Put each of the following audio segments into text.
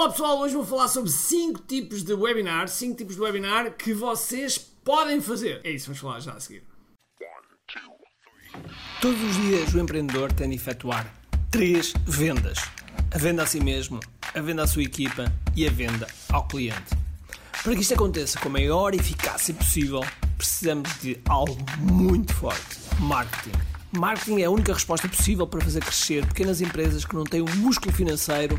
Olá pessoal, hoje vou falar sobre 5 tipos de webinar, 5 tipos de webinar que vocês podem fazer. É isso, vamos falar já a seguir. Todos os dias o empreendedor tem de efetuar três vendas: a venda a si mesmo, a venda à sua equipa e a venda ao cliente. Para que isto aconteça com a maior eficácia possível, precisamos de algo muito forte: marketing. Marketing é a única resposta possível para fazer crescer pequenas empresas que não têm o músculo financeiro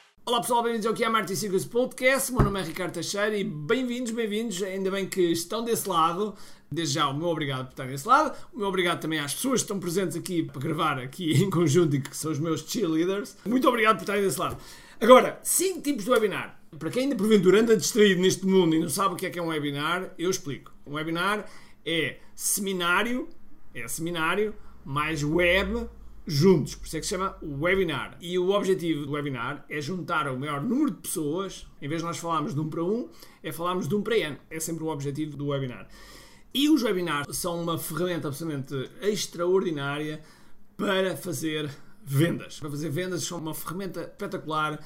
Olá pessoal, bem-vindos ao que é Martin Secrets Podcast. Meu nome é Ricardo Teixeira e bem-vindos, bem-vindos. Ainda bem que estão desse lado. Desde já, o meu obrigado por estarem desse lado. O meu obrigado também às pessoas que estão presentes aqui para gravar aqui em conjunto e que são os meus cheerleaders. Muito obrigado por estarem desse lado. Agora, 5 tipos de webinar. Para quem ainda porventura anda distraído neste mundo e não sabe o que é que é um webinar, eu explico. Um webinar é seminário, é seminário, mais web juntos. Por isso é que se chama webinar. E o objetivo do webinar é juntar o maior número de pessoas, em vez de nós falarmos de um para um, é falarmos de um para N. É sempre o objetivo do webinar. E os webinars são uma ferramenta absolutamente extraordinária para fazer vendas. Para fazer vendas são uma ferramenta espetacular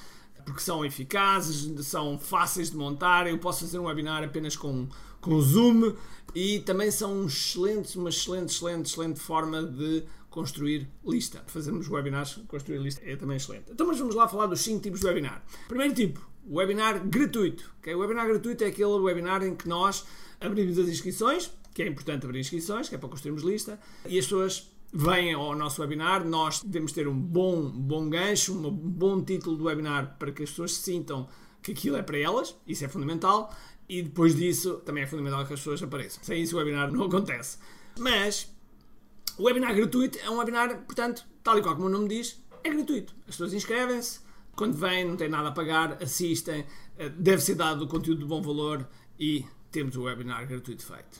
porque são eficazes, são fáceis de montar. Eu posso fazer um webinar apenas com, com Zoom e também são um excelente, uma excelente, excelente, excelente forma de construir lista. Fazermos webinars, construir lista é também excelente. Então, mas vamos lá falar dos 5 tipos de webinar. Primeiro tipo, webinar gratuito. Okay? O webinar gratuito é aquele webinar em que nós abrimos as inscrições, que é importante abrir inscrições, que é para construirmos lista, e as pessoas vêm ao nosso webinar, nós devemos ter um bom, bom gancho, um bom título do webinar para que as pessoas sintam que aquilo é para elas, isso é fundamental, e depois disso também é fundamental que as pessoas apareçam. Sem isso o webinar não acontece. Mas o webinar gratuito é um webinar, portanto, tal e qual como o nome diz, é gratuito. As pessoas inscrevem-se, quando vêm não têm nada a pagar, assistem, eh, deve ser dado o conteúdo de bom valor e temos o webinar gratuito feito.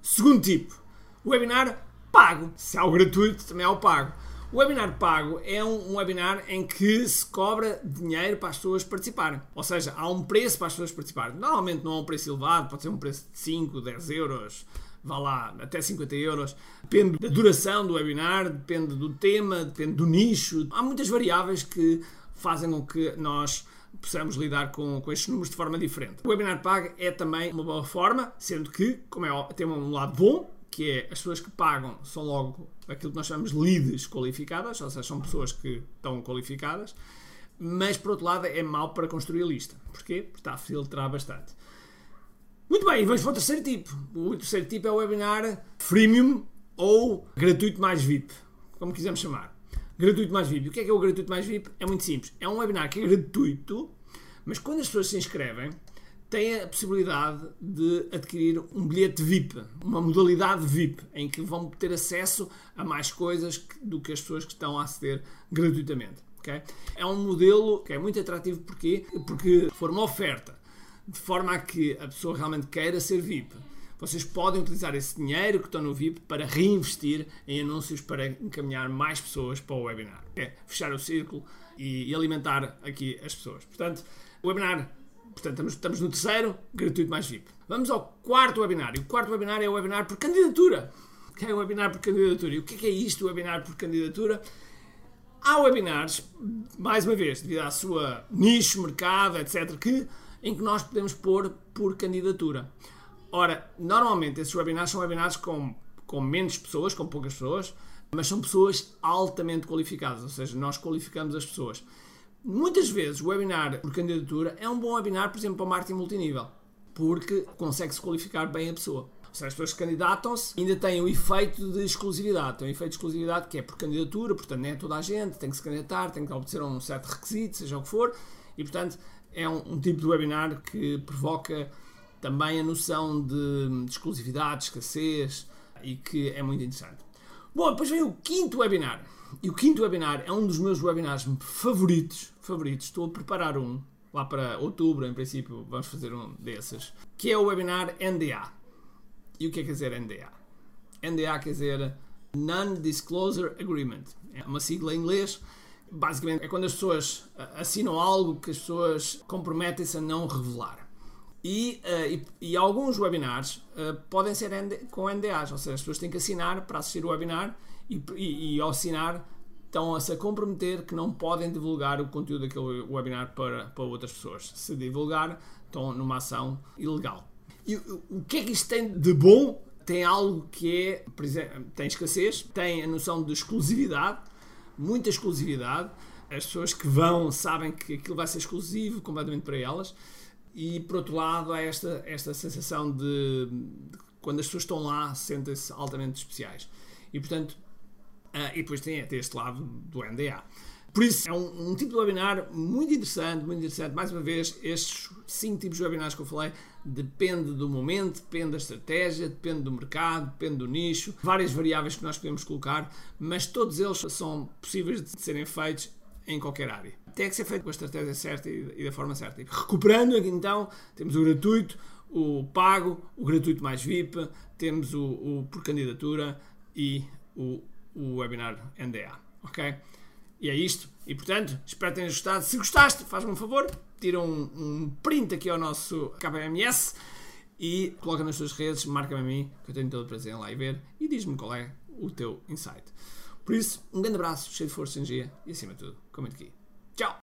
Segundo tipo, o webinar pago. Se há o gratuito, também há o pago. O webinar pago é um webinar em que se cobra dinheiro para as pessoas participarem. Ou seja, há um preço para as pessoas participarem. Normalmente não é um preço elevado, pode ser um preço de 5, 10 euros, vá lá, até 50 euros. Depende da duração do webinar, depende do tema, depende do nicho. Há muitas variáveis que fazem com que nós possamos lidar com, com estes números de forma diferente. O webinar pago é também uma boa forma, sendo que, como é, tem um lado bom, que é as pessoas que pagam são logo aquilo que nós chamamos leads qualificadas, ou seja, são pessoas que estão qualificadas, mas por outro lado é mau para construir a lista. Porquê? Porque está a filtrar bastante. Muito bem, vamos para o terceiro tipo. O terceiro tipo é o webinar freemium ou gratuito mais VIP, como quisermos chamar. Gratuito mais VIP. O que é que é o gratuito mais VIP? É muito simples. É um webinar que é gratuito, mas quando as pessoas se inscrevem, têm a possibilidade de adquirir um bilhete VIP, uma modalidade VIP, em que vão ter acesso a mais coisas do que as pessoas que estão a aceder gratuitamente. Okay? É um modelo que é muito atrativo porque, porque for uma oferta de forma a que a pessoa realmente queira ser VIP. Vocês podem utilizar esse dinheiro que estão no VIP para reinvestir em anúncios para encaminhar mais pessoas para o webinar. É fechar o círculo e, alimentar aqui as pessoas. Portanto, o webinar Portanto, estamos, estamos no terceiro, gratuito mais VIP. Vamos ao quarto webinar. E o quarto webinar é o webinar por candidatura. O que é o webinar por candidatura? E o que é, é isto, o webinar por candidatura? Há webinars, mais uma vez, devido à sua nicho, mercado, etc., que, em que nós podemos pôr por candidatura. Ora, normalmente esses webinars são webinars com, com menos pessoas, com poucas pessoas, mas são pessoas altamente qualificadas, ou seja, nós qualificamos as pessoas. Muitas vezes o webinar por candidatura é um bom webinar, por exemplo, para marketing multinível, porque consegue-se qualificar bem a pessoa. Ou seja, as pessoas candidatam-se ainda têm o efeito de exclusividade. Tem o efeito de exclusividade que é por candidatura, portanto, não é toda a gente, tem que se candidatar, tem que obter um certo requisito, seja o que for, e portanto é um, um tipo de webinar que provoca também a noção de, de exclusividade, de escassez e que é muito interessante. Bom, depois vem o quinto webinar. E o quinto webinar é um dos meus webinars favoritos. Favoritos. Estou a preparar um lá para outubro, em princípio, vamos fazer um desses, que é o webinar NDA. E o que é que quer dizer NDA? NDA quer dizer Non-Disclosure Agreement. É uma sigla em inglês. Basicamente é quando as pessoas assinam algo que as pessoas comprometem-se a não revelar. E, uh, e, e, alguns webinars uh, podem ser ND, com NDAs, ou seja, as pessoas têm que assinar para assistir o webinar e, e, e ao assinar estão-se a comprometer que não podem divulgar o conteúdo daquele webinar para, para outras pessoas. Se divulgar, estão numa ação ilegal. E o que é que isto tem de bom? Tem algo que é, por exemplo, tem escassez, tem a noção de exclusividade, muita exclusividade. As pessoas que vão sabem que aquilo vai ser exclusivo completamente para elas. E por outro lado há esta, esta sensação de, de quando as pessoas estão lá sentem-se altamente especiais. E portanto uh, e depois tem, tem este lado do NDA por isso é um, um, tipo de webinar muito interessante, muito interessante. Mais uma vez, estes cinco tipos de webinars que eu falei depende do momento, depende da estratégia, depende do mercado, depende do nicho, várias variáveis que nós podemos colocar, mas todos eles são possíveis de serem feitos em qualquer área. Tem que ser feito com a estratégia certa e, da forma certa. E recuperando aqui então, temos o gratuito, o pago, o gratuito mais VIP, temos o, o por candidatura e o, o webinar NDA. Ok? E é isto. E portanto, espero que tenhas gostado. Se gostaste, faz-me um favor, tira um, um, print aqui ao nosso KMS e coloca nas tuas redes, marca-me a mim, que eu tenho todo o prazer em lá e ver, e diz-me qual é o teu insight. Por isso, um grande abraço, cheio de força e energia e acima de tudo, comente aqui. Tchau!